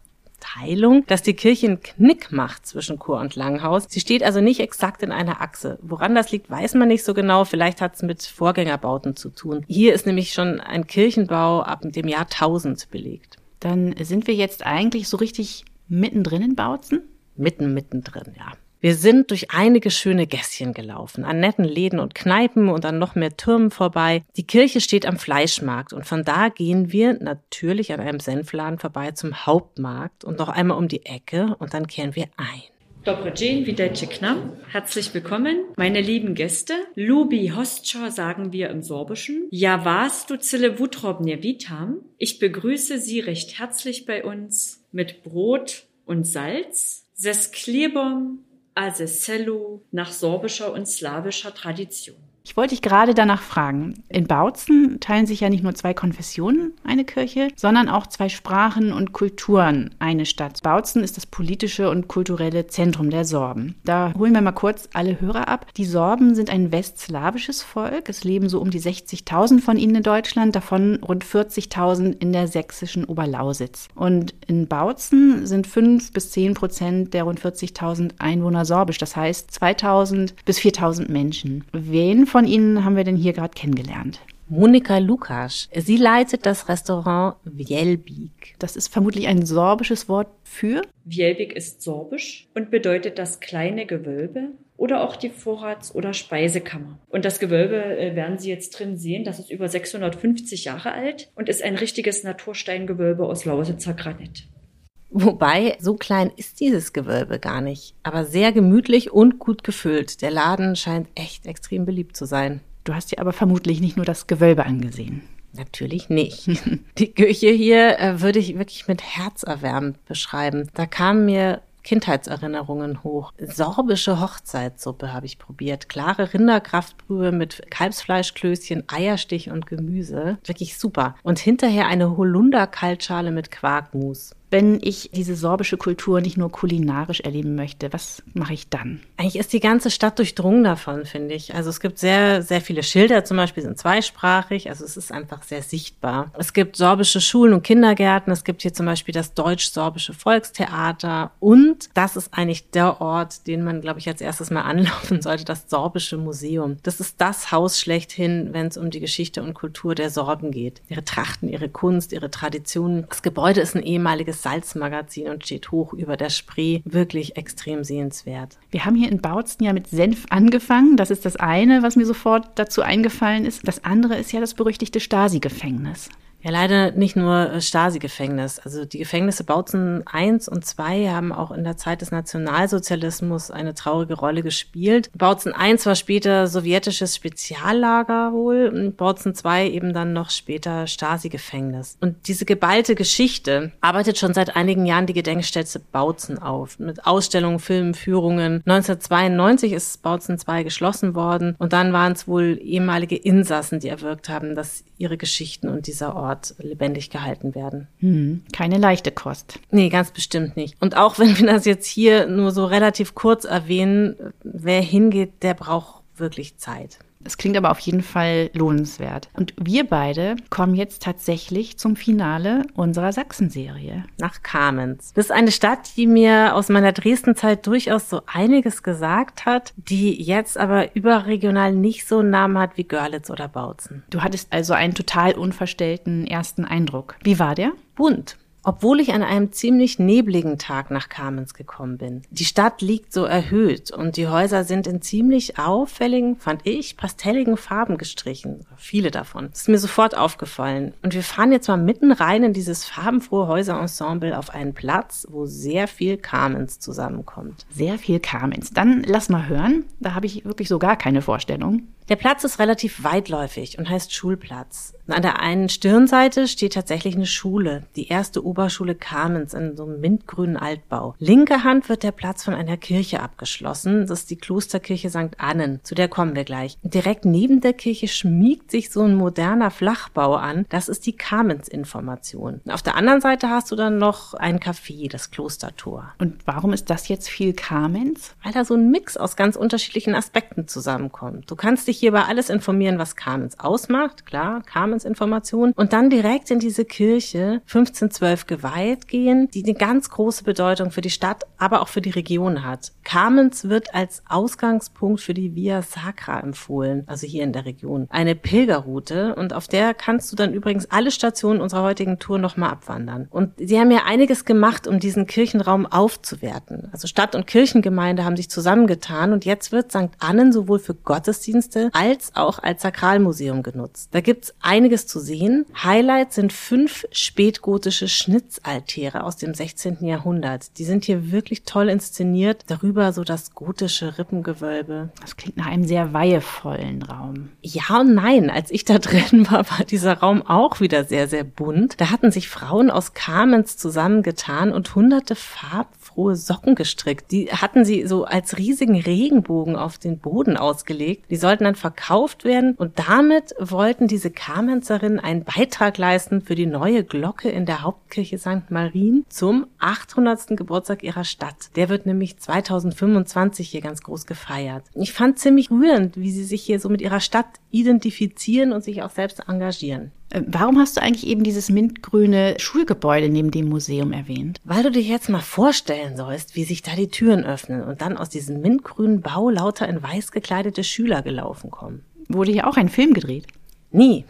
Teilung, dass die Kirche einen Knick macht zwischen Chor und Langhaus. Sie steht also nicht exakt in einer Achse. Woran das liegt, weiß man nicht so genau. Vielleicht hat es mit Vorgängerbauten zu tun. Hier ist nämlich schon ein Kirchenbau ab dem Jahr 1000 belegt. Dann sind wir jetzt eigentlich so richtig mittendrin in Bautzen? Mitten, mittendrin, ja. Wir sind durch einige schöne Gässchen gelaufen, an netten Läden und Kneipen und an noch mehr Türmen vorbei. Die Kirche steht am Fleischmarkt und von da gehen wir natürlich an einem Senfladen vorbei zum Hauptmarkt und noch einmal um die Ecke und dann kehren wir ein. Dobry dzień, witajcie k. Herzlich willkommen, meine lieben Gäste. Lubi hostcho sagen wir im Sorbischen. Ja was du cyle wutrobnie witam. Ich begrüße Sie recht herzlich bei uns mit Brot, und Salz, Sesklebom, Asesello nach sorbischer und slawischer Tradition. Ich wollte dich gerade danach fragen. In Bautzen teilen sich ja nicht nur zwei Konfessionen eine Kirche, sondern auch zwei Sprachen und Kulturen eine Stadt. Bautzen ist das politische und kulturelle Zentrum der Sorben. Da holen wir mal kurz alle Hörer ab. Die Sorben sind ein westslawisches Volk. Es leben so um die 60.000 von ihnen in Deutschland, davon rund 40.000 in der sächsischen Oberlausitz. Und in Bautzen sind 5 bis 10 Prozent der rund 40.000 Einwohner sorbisch. Das heißt 2.000 bis 4.000 Menschen. Wen von Ihnen haben wir denn hier gerade kennengelernt? Monika Lukas. Sie leitet das Restaurant Wielbik. Das ist vermutlich ein sorbisches Wort für? Wielbik ist sorbisch und bedeutet das kleine Gewölbe oder auch die Vorrats- oder Speisekammer. Und das Gewölbe äh, werden Sie jetzt drin sehen. Das ist über 650 Jahre alt und ist ein richtiges Natursteingewölbe aus Lausitzer Granit. Wobei, so klein ist dieses Gewölbe gar nicht, aber sehr gemütlich und gut gefüllt. Der Laden scheint echt extrem beliebt zu sein. Du hast dir aber vermutlich nicht nur das Gewölbe angesehen. Natürlich nicht. Die Küche hier äh, würde ich wirklich mit herzerwärmend beschreiben. Da kamen mir Kindheitserinnerungen hoch. Sorbische Hochzeitssuppe habe ich probiert. Klare Rinderkraftbrühe mit Kalbsfleischklößchen, Eierstich und Gemüse. Wirklich super. Und hinterher eine Holunder-Kaltschale mit Quarkmus wenn ich diese sorbische Kultur nicht nur kulinarisch erleben möchte? Was mache ich dann? Eigentlich ist die ganze Stadt durchdrungen davon, finde ich. Also es gibt sehr, sehr viele Schilder, zum Beispiel sind zweisprachig, also es ist einfach sehr sichtbar. Es gibt sorbische Schulen und Kindergärten, es gibt hier zum Beispiel das Deutsch-Sorbische Volkstheater und das ist eigentlich der Ort, den man, glaube ich, als erstes mal anlaufen sollte, das Sorbische Museum. Das ist das Haus schlechthin, wenn es um die Geschichte und Kultur der Sorben geht. Ihre Trachten, ihre Kunst, ihre Traditionen. Das Gebäude ist ein ehemaliges Salzmagazin und steht hoch über der Spree. Wirklich extrem sehenswert. Wir haben hier in Bautzen ja mit Senf angefangen. Das ist das eine, was mir sofort dazu eingefallen ist. Das andere ist ja das berüchtigte Stasi-Gefängnis. Ja, leider nicht nur Stasi-Gefängnis. Also die Gefängnisse Bautzen 1 und 2 haben auch in der Zeit des Nationalsozialismus eine traurige Rolle gespielt. Bautzen 1 war später sowjetisches Speziallager wohl und Bautzen 2 eben dann noch später Stasi-Gefängnis. Und diese geballte Geschichte arbeitet schon seit einigen Jahren die Gedenkstätte Bautzen auf. Mit Ausstellungen, Filmen, Führungen. 1992 ist Bautzen 2 geschlossen worden und dann waren es wohl ehemalige Insassen, die erwirkt haben, dass ihre Geschichten und dieser Ort Ort lebendig gehalten werden. Hm, keine leichte Kost. Nee, ganz bestimmt nicht. Und auch wenn wir das jetzt hier nur so relativ kurz erwähnen, wer hingeht, der braucht wirklich Zeit. Es klingt aber auf jeden Fall lohnenswert. Und wir beide kommen jetzt tatsächlich zum Finale unserer Sachsen-Serie. Nach Kamenz. Das ist eine Stadt, die mir aus meiner Dresden-Zeit durchaus so einiges gesagt hat, die jetzt aber überregional nicht so einen Namen hat wie Görlitz oder Bautzen. Du hattest also einen total unverstellten ersten Eindruck. Wie war der? Bunt obwohl ich an einem ziemlich nebligen Tag nach Kamenz gekommen bin. Die Stadt liegt so erhöht und die Häuser sind in ziemlich auffälligen, fand ich, pastelligen Farben gestrichen. Viele davon. Das ist mir sofort aufgefallen. Und wir fahren jetzt mal mitten rein in dieses farbenfrohe Häuserensemble auf einen Platz, wo sehr viel Kamenz zusammenkommt. Sehr viel Kamenz. Dann lass mal hören. Da habe ich wirklich so gar keine Vorstellung. Der Platz ist relativ weitläufig und heißt Schulplatz. An der einen Stirnseite steht tatsächlich eine Schule, die erste Oberschule Kamenz in so einem mintgrünen Altbau. Linke Hand wird der Platz von einer Kirche abgeschlossen. Das ist die Klosterkirche St. Annen. Zu der kommen wir gleich. Direkt neben der Kirche schmiegt sich so ein moderner Flachbau an. Das ist die Kamenz-Information. Auf der anderen Seite hast du dann noch ein Café, das Klostertor. Und warum ist das jetzt viel Kamenz? Weil da so ein Mix aus ganz unterschiedlichen Aspekten zusammenkommt. Du kannst dich hierbei alles informieren, was Kamenz ausmacht. Klar, Kamenz Namensinformation und dann direkt in diese Kirche 1512 geweiht gehen, die eine ganz große Bedeutung für die Stadt, aber auch für die Region hat. Kamenz wird als Ausgangspunkt für die Via Sacra empfohlen, also hier in der Region. Eine Pilgerroute und auf der kannst du dann übrigens alle Stationen unserer heutigen Tour nochmal abwandern. Und sie haben ja einiges gemacht, um diesen Kirchenraum aufzuwerten. Also Stadt- und Kirchengemeinde haben sich zusammengetan und jetzt wird St. Annen sowohl für Gottesdienste Als auch als Sakralmuseum genutzt. Da gibt's einiges zu sehen. Highlight sind fünf spätgotische Schnitzaltäre aus dem 16. Jahrhundert. Die sind hier wirklich toll inszeniert. Darüber so das gotische Rippengewölbe. Das klingt nach einem sehr weihevollen Raum. Ja und nein. Als ich da drin war, war dieser Raum auch wieder sehr, sehr bunt. Da hatten sich Frauen aus Kamenz zusammengetan und hunderte farbfrohe Socken gestrickt. Die hatten sie so als riesigen Regenbogen auf den Boden ausgelegt. Die sollten dann verkauft werden und damit wollten diese Kamenzerinnen einen Beitrag leisten für die neue Glocke in der Hauptkirche St. Marien zum 800. Geburtstag ihrer Stadt. Der wird nämlich 2025 hier ganz groß gefeiert. Ich fand ziemlich rührend, wie sie sich hier so mit ihrer Stadt identifizieren und sich auch selbst engagieren. Äh, warum hast du eigentlich eben dieses mintgrüne Schulgebäude neben dem Museum erwähnt? Weil du dir jetzt mal vorstellen sollst, wie sich da die Türen öffnen und dann aus diesem mintgrünen Bau lauter in weiß gekleidete Schüler gelaufen kommen. Wurde hier auch ein Film gedreht? Nie.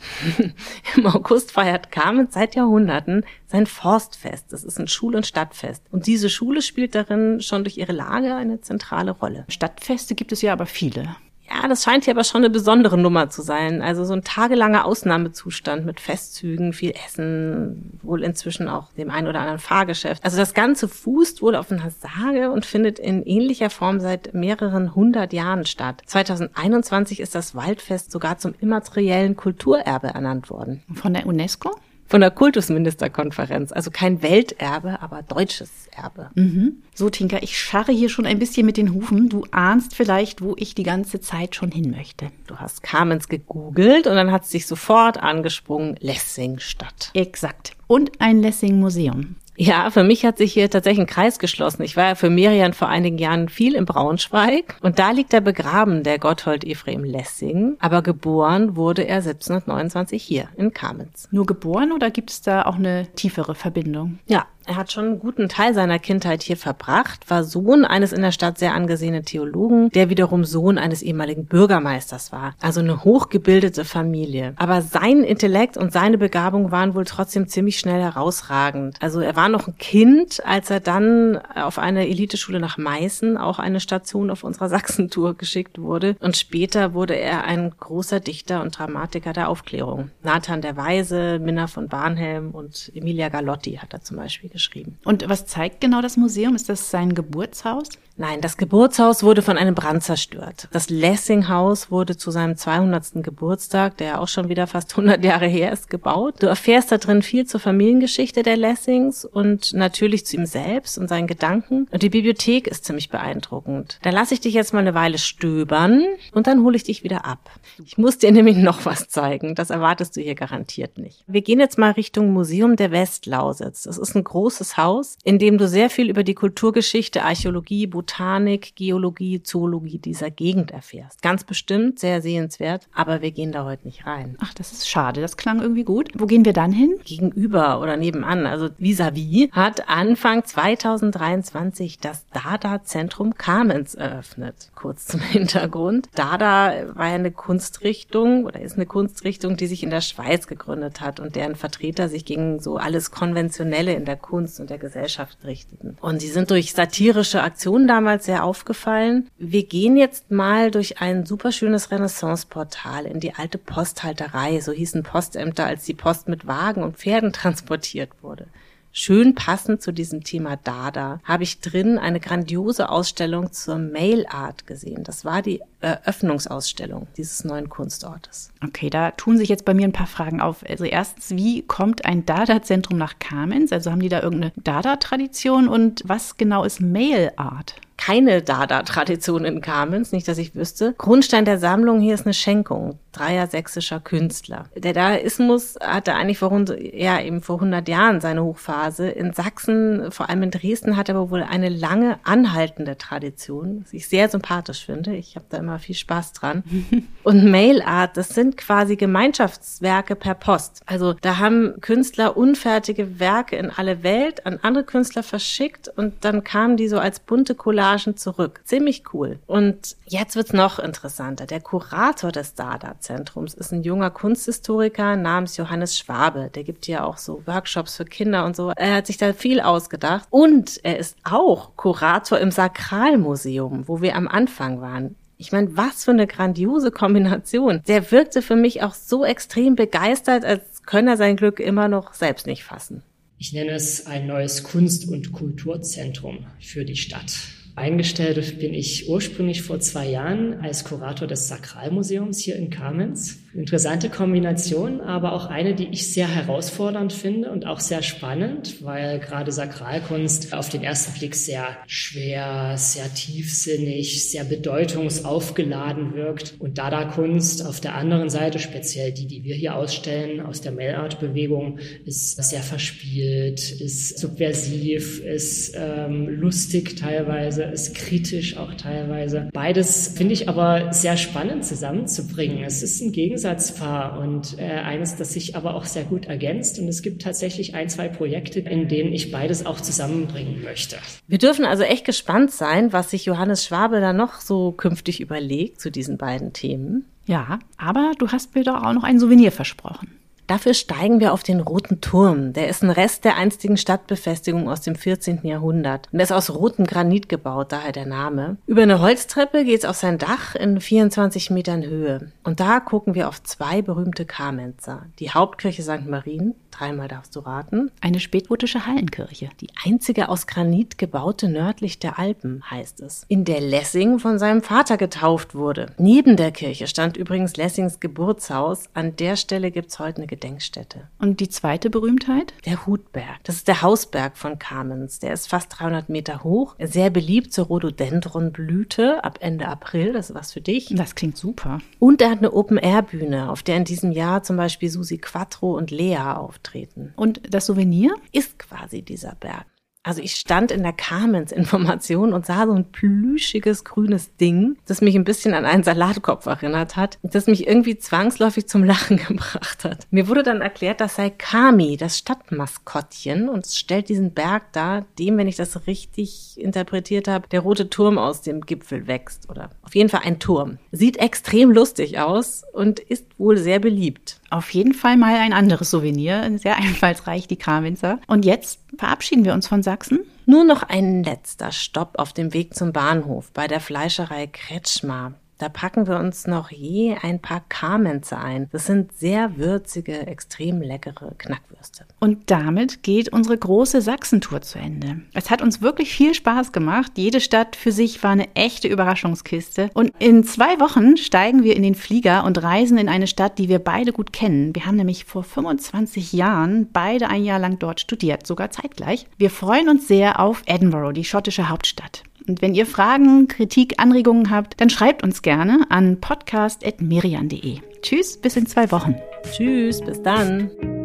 Im August feiert Kamenz seit Jahrhunderten sein Forstfest. Das ist ein Schul- und Stadtfest. Und diese Schule spielt darin schon durch ihre Lage eine zentrale Rolle. Stadtfeste gibt es ja aber viele. Ja, das scheint hier aber schon eine besondere Nummer zu sein. Also so ein tagelanger Ausnahmezustand mit Festzügen, viel Essen, wohl inzwischen auch dem ein oder anderen Fahrgeschäft. Also das Ganze fußt wohl auf einer Sage und findet in ähnlicher Form seit mehreren hundert Jahren statt. 2021 ist das Waldfest sogar zum immateriellen Kulturerbe ernannt worden. Von der UNESCO? Von der Kultusministerkonferenz. Also kein Welterbe, aber deutsches Erbe. Mhm. So, Tinka, ich scharre hier schon ein bisschen mit den Hufen. Du ahnst vielleicht, wo ich die ganze Zeit schon hin möchte. Du hast Kamenz gegoogelt und dann hat es dich sofort angesprungen, Lessingstadt. Exakt. Und ein Lessing-Museum. Ja, für mich hat sich hier tatsächlich ein Kreis geschlossen. Ich war ja für Miriam vor einigen Jahren viel in Braunschweig und da liegt er begraben, der Gotthold Ephraim Lessing. Aber geboren wurde er 1729 hier in Kamenz. Nur geboren oder gibt es da auch eine tiefere Verbindung? Ja, er hat schon einen guten Teil seiner Kindheit hier verbracht, war Sohn eines in der Stadt sehr angesehenen Theologen, der wiederum Sohn eines ehemaligen Bürgermeisters war. Also eine hochgebildete Familie. Aber sein Intellekt und seine Begabung waren wohl trotzdem ziemlich schnell herausragend. Also er war noch ein Kind, als er dann auf eine Eliteschule nach Meißen, auch eine Station auf unserer Sachsentour, geschickt wurde. Und später wurde er ein großer Dichter und Dramatiker der Aufklärung. Nathan der Weise, Minna von Barnhelm und Emilia Galotti hat er zum Beispiel geschrieben. Und was zeigt genau das Museum? Ist das sein Geburtshaus? Nein, das Geburtshaus wurde von einem Brand zerstört. Das Lessinghaus wurde zu seinem 200. Geburtstag, der auch schon wieder fast 100 Jahre her ist, gebaut. Du erfährst da drin viel zur Familiengeschichte der Lessings und natürlich zu ihm selbst und seinen Gedanken. Und die Bibliothek ist ziemlich beeindruckend. Da lasse ich dich jetzt mal eine Weile stöbern und dann hole ich dich wieder ab. Ich muss dir nämlich noch was zeigen. Das erwartest du hier garantiert nicht. Wir gehen jetzt mal Richtung Museum der Westlausitz. Das ist ein großes Haus, in dem du sehr viel über die Kulturgeschichte, Archäologie, Botanik, Geologie, Zoologie dieser Gegend erfährst. Ganz bestimmt sehr sehenswert, aber wir gehen da heute nicht rein. Ach, das ist schade. Das klang irgendwie gut. Wo gehen wir dann hin? Gegenüber oder nebenan, also vis-à-vis, hat Anfang 2023 das Dada-Zentrum Kamenz eröffnet. Kurz zum Hintergrund. Dada war ja eine Kunstrichtung oder ist eine Kunstrichtung, die sich in der Schweiz gegründet hat und deren Vertreter sich gegen so alles Konventionelle in der Kunst und der Gesellschaft richteten. Und sie sind durch satirische Aktionen damals sehr aufgefallen. Wir gehen jetzt mal durch ein superschönes Renaissance-Portal in die alte Posthalterei. So hießen Postämter, als die Post mit Wagen und Pferden transportiert wurde. Schön passend zu diesem Thema Dada habe ich drin eine grandiose Ausstellung zur Mail Art gesehen. Das war die Eröffnungsausstellung dieses neuen Kunstortes. Okay, da tun sich jetzt bei mir ein paar Fragen auf. Also erstens, wie kommt ein Dada-Zentrum nach Kamenz? Also haben die da irgendeine Dada-Tradition und was genau ist Mail Art? Keine Dada-Tradition in Kamenz, nicht, dass ich wüsste. Grundstein der Sammlung hier ist eine Schenkung dreier sächsischer Künstler. Der Dadaismus hatte eigentlich vor, ja, eben vor 100 Jahren seine Hochphase. In Sachsen, vor allem in Dresden, hat er aber wohl eine lange anhaltende Tradition, was ich sehr sympathisch finde. Ich habe da immer viel Spaß dran. Und Mailart, das sind quasi Gemeinschaftswerke per Post. Also da haben Künstler unfertige Werke in alle Welt an andere Künstler verschickt und dann kamen die so als bunte Collagen zurück. Ziemlich cool. Und jetzt wird's noch interessanter. Der Kurator des Dada-Zentrums ist ein junger Kunsthistoriker namens Johannes Schwabe. Der gibt ja auch so Workshops für Kinder und so. Er hat sich da viel ausgedacht. Und er ist auch Kurator im Sakralmuseum, wo wir am Anfang waren. Ich meine, was für eine grandiose Kombination. Der wirkte für mich auch so extrem begeistert, als könne er sein Glück immer noch selbst nicht fassen. Ich nenne es ein neues Kunst- und Kulturzentrum für die Stadt. Eingestellt bin ich ursprünglich vor zwei Jahren als Kurator des Sakralmuseums hier in Kamenz. Interessante Kombination, aber auch eine, die ich sehr herausfordernd finde und auch sehr spannend, weil gerade Sakralkunst auf den ersten Blick sehr schwer, sehr tiefsinnig, sehr bedeutungsaufgeladen wirkt und Dada-Kunst auf der anderen Seite, speziell die, die wir hier ausstellen aus der Mail-Art-Bewegung, ist sehr verspielt, ist subversiv, ist ähm, lustig teilweise, ist kritisch auch teilweise. Beides finde ich aber sehr spannend zusammenzubringen. Es ist ein Gegensatz Zusatzpaar und äh, eines, das sich aber auch sehr gut ergänzt. Und es gibt tatsächlich ein, zwei Projekte, in denen ich beides auch zusammenbringen möchte. Wir dürfen also echt gespannt sein, was sich Johannes Schwabe da noch so künftig überlegt zu diesen beiden Themen. Ja, aber du hast mir doch auch noch ein Souvenir versprochen. Dafür steigen wir auf den Roten Turm. Der ist ein Rest der einstigen Stadtbefestigung aus dem 14. Jahrhundert. Und ist aus rotem Granit gebaut, daher der Name. Über eine Holztreppe geht's auf sein Dach in 24 Metern Höhe. Und da gucken wir auf zwei berühmte Kamenzer. Die Hauptkirche St. Marien, dreimal darfst du raten. Eine spätgotische Hallenkirche. Die einzige aus Granit gebaute nördlich der Alpen, heißt es. In der Lessing von seinem Vater getauft wurde. Neben der Kirche stand übrigens Lessings Geburtshaus. An der Stelle gibt's heute eine Gedenkstätte. Und die zweite Berühmtheit? Der Hutberg. Das ist der Hausberg von Kamenz. Der ist fast 300 Meter hoch. Sehr beliebt zur Rhododendronblüte ab Ende April. Das ist was für dich. Das klingt super. Und er hat eine Open-Air-Bühne, auf der in diesem Jahr zum Beispiel Susi Quattro und Lea auftreten. Und das Souvenir? Ist quasi dieser Berg. Also ich stand in der Carmens-Information und sah so ein plüschiges grünes Ding, das mich ein bisschen an einen Salatkopf erinnert hat, das mich irgendwie zwangsläufig zum Lachen gebracht hat. Mir wurde dann erklärt, das sei Kami, das Stadtmaskottchen, und es stellt diesen Berg dar, dem, wenn ich das richtig interpretiert habe, der rote Turm aus dem Gipfel wächst. Oder auf jeden Fall ein Turm. Sieht extrem lustig aus und ist wohl sehr beliebt. Auf jeden Fall mal ein anderes Souvenir, sehr einfallsreich, die Krawinzer. Und jetzt verabschieden wir uns von Sachsen. Nur noch ein letzter Stopp auf dem Weg zum Bahnhof bei der Fleischerei Kretschmar. Da packen wir uns noch je ein paar Kamenze ein. Das sind sehr würzige, extrem leckere Knackwürste. Und damit geht unsere große Sachsentour zu Ende. Es hat uns wirklich viel Spaß gemacht. Jede Stadt für sich war eine echte Überraschungskiste. Und in zwei Wochen steigen wir in den Flieger und reisen in eine Stadt, die wir beide gut kennen. Wir haben nämlich vor 25 Jahren beide ein Jahr lang dort studiert, sogar zeitgleich. Wir freuen uns sehr auf Edinburgh, die schottische Hauptstadt. Und wenn ihr Fragen, Kritik, Anregungen habt, dann schreibt uns gerne an podcast.merian.de. Tschüss, bis in zwei Wochen. Tschüss, bis dann.